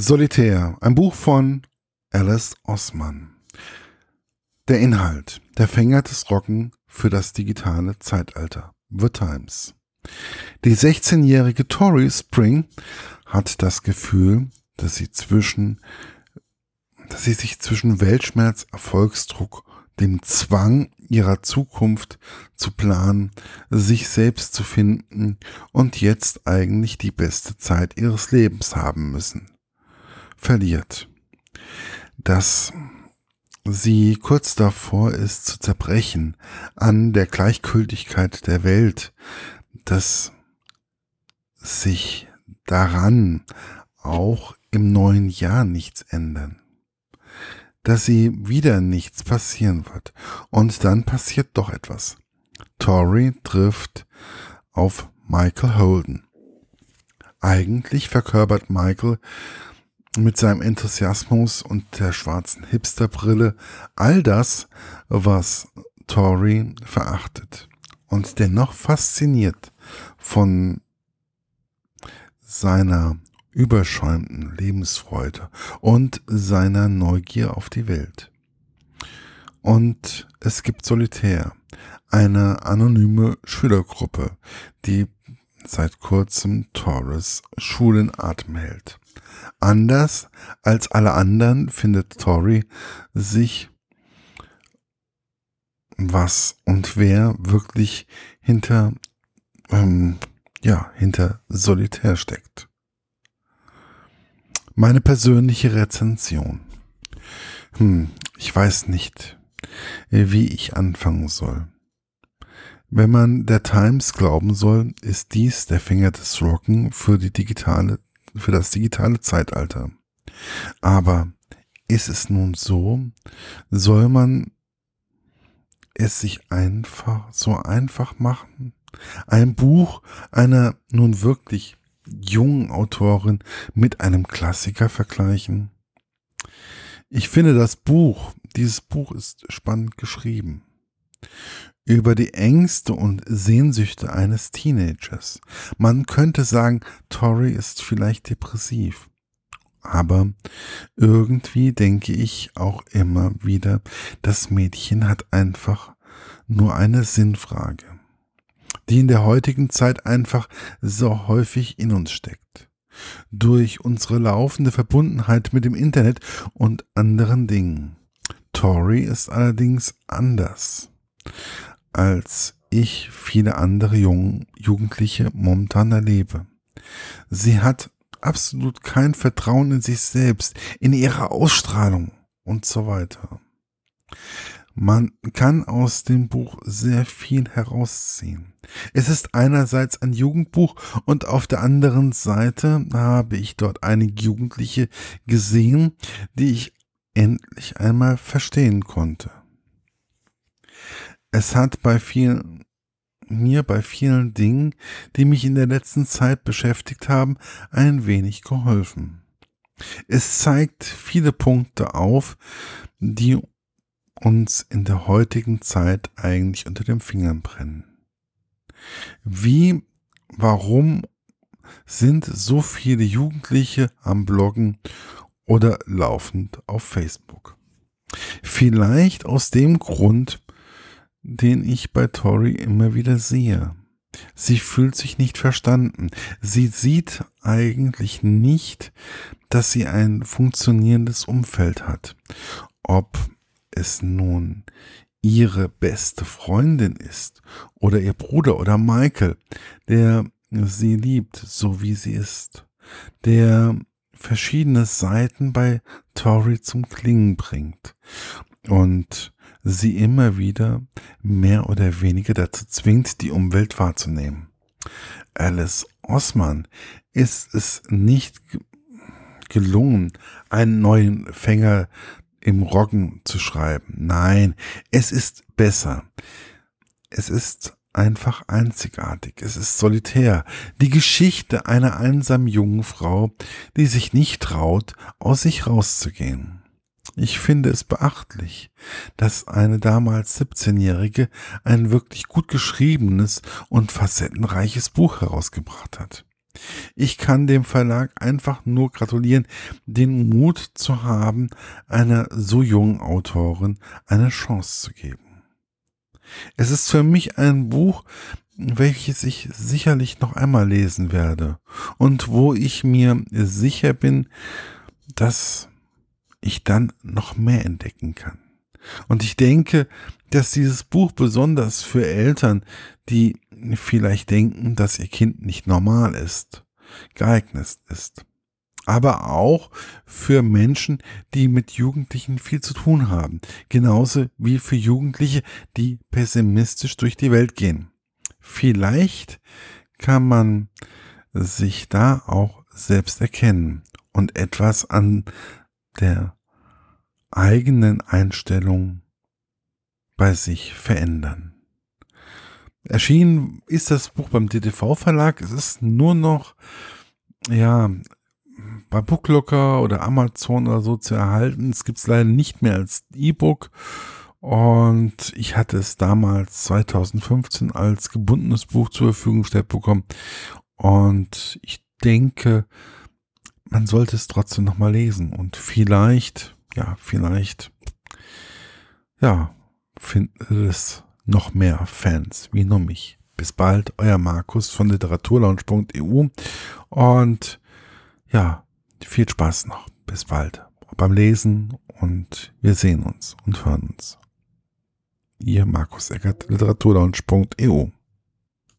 Solitär, ein Buch von Alice Osman. Der Inhalt, der Fänger des Rocken für das digitale Zeitalter. The Times. Die 16-jährige Tori Spring hat das Gefühl, dass sie zwischen, dass sie sich zwischen Weltschmerz, Erfolgsdruck, dem Zwang ihrer Zukunft zu planen, sich selbst zu finden und jetzt eigentlich die beste Zeit ihres Lebens haben müssen verliert. Dass sie kurz davor ist zu zerbrechen an der Gleichgültigkeit der Welt, dass sich daran auch im neuen Jahr nichts ändern, dass sie wieder nichts passieren wird. Und dann passiert doch etwas. Tori trifft auf Michael Holden. Eigentlich verkörpert Michael mit seinem Enthusiasmus und der schwarzen Hipsterbrille all das, was Tori verachtet und dennoch fasziniert von seiner überschäumten Lebensfreude und seiner Neugier auf die Welt. Und es gibt Solitär, eine anonyme Schülergruppe, die seit kurzem Torres Schulen Atem hält. Anders als alle anderen findet Tori sich, was und wer wirklich hinter, ähm, ja, hinter Solitär steckt. Meine persönliche Rezension. Hm, ich weiß nicht, wie ich anfangen soll. Wenn man der Times glauben soll, ist dies der Finger des Rocken für die digitale für das digitale Zeitalter. Aber ist es nun so, soll man es sich einfach so einfach machen? Ein Buch einer nun wirklich jungen Autorin mit einem Klassiker vergleichen? Ich finde das Buch, dieses Buch ist spannend geschrieben über die Ängste und Sehnsüchte eines Teenagers. Man könnte sagen, Tori ist vielleicht depressiv. Aber irgendwie denke ich auch immer wieder, das Mädchen hat einfach nur eine Sinnfrage, die in der heutigen Zeit einfach so häufig in uns steckt. Durch unsere laufende Verbundenheit mit dem Internet und anderen Dingen. Tori ist allerdings anders als ich viele andere Jungen, Jugendliche momentan erlebe. Sie hat absolut kein Vertrauen in sich selbst, in ihre Ausstrahlung und so weiter. Man kann aus dem Buch sehr viel herausziehen. Es ist einerseits ein Jugendbuch und auf der anderen Seite habe ich dort einige Jugendliche gesehen, die ich endlich einmal verstehen konnte es hat bei vielen, mir bei vielen Dingen, die mich in der letzten Zeit beschäftigt haben, ein wenig geholfen. Es zeigt viele Punkte auf, die uns in der heutigen Zeit eigentlich unter den Fingern brennen. Wie, warum sind so viele Jugendliche am Bloggen oder laufend auf Facebook? Vielleicht aus dem Grund, den ich bei Tori immer wieder sehe. Sie fühlt sich nicht verstanden. Sie sieht eigentlich nicht, dass sie ein funktionierendes Umfeld hat. Ob es nun ihre beste Freundin ist oder ihr Bruder oder Michael, der sie liebt, so wie sie ist, der verschiedene Seiten bei Tori zum Klingen bringt und sie immer wieder mehr oder weniger dazu zwingt, die Umwelt wahrzunehmen. Alice Osman ist es nicht gelungen, einen neuen Fänger im Roggen zu schreiben. Nein, es ist besser. Es ist einfach einzigartig. Es ist solitär. Die Geschichte einer einsamen jungen Frau, die sich nicht traut, aus sich rauszugehen. Ich finde es beachtlich, dass eine damals 17-Jährige ein wirklich gut geschriebenes und facettenreiches Buch herausgebracht hat. Ich kann dem Verlag einfach nur gratulieren, den Mut zu haben, einer so jungen Autorin eine Chance zu geben. Es ist für mich ein Buch, welches ich sicherlich noch einmal lesen werde und wo ich mir sicher bin, dass ich dann noch mehr entdecken kann. Und ich denke, dass dieses Buch besonders für Eltern, die vielleicht denken, dass ihr Kind nicht normal ist, geeignet ist. Aber auch für Menschen, die mit Jugendlichen viel zu tun haben. Genauso wie für Jugendliche, die pessimistisch durch die Welt gehen. Vielleicht kann man sich da auch selbst erkennen und etwas an der eigenen Einstellung bei sich verändern. Erschienen ist das Buch beim DTV Verlag. Es ist nur noch, ja, bei Booklooker oder Amazon oder so zu erhalten. Es gibt es leider nicht mehr als E-Book. Und ich hatte es damals 2015 als gebundenes Buch zur Verfügung gestellt bekommen. Und ich denke, man sollte es trotzdem nochmal lesen. Und vielleicht, ja, vielleicht, ja, finden es noch mehr Fans wie nur mich. Bis bald, euer Markus von literaturlaunch.eu und ja, viel Spaß noch. Bis bald beim Lesen und wir sehen uns und hören uns. Ihr Markus Eckert, literaturlaunch.eu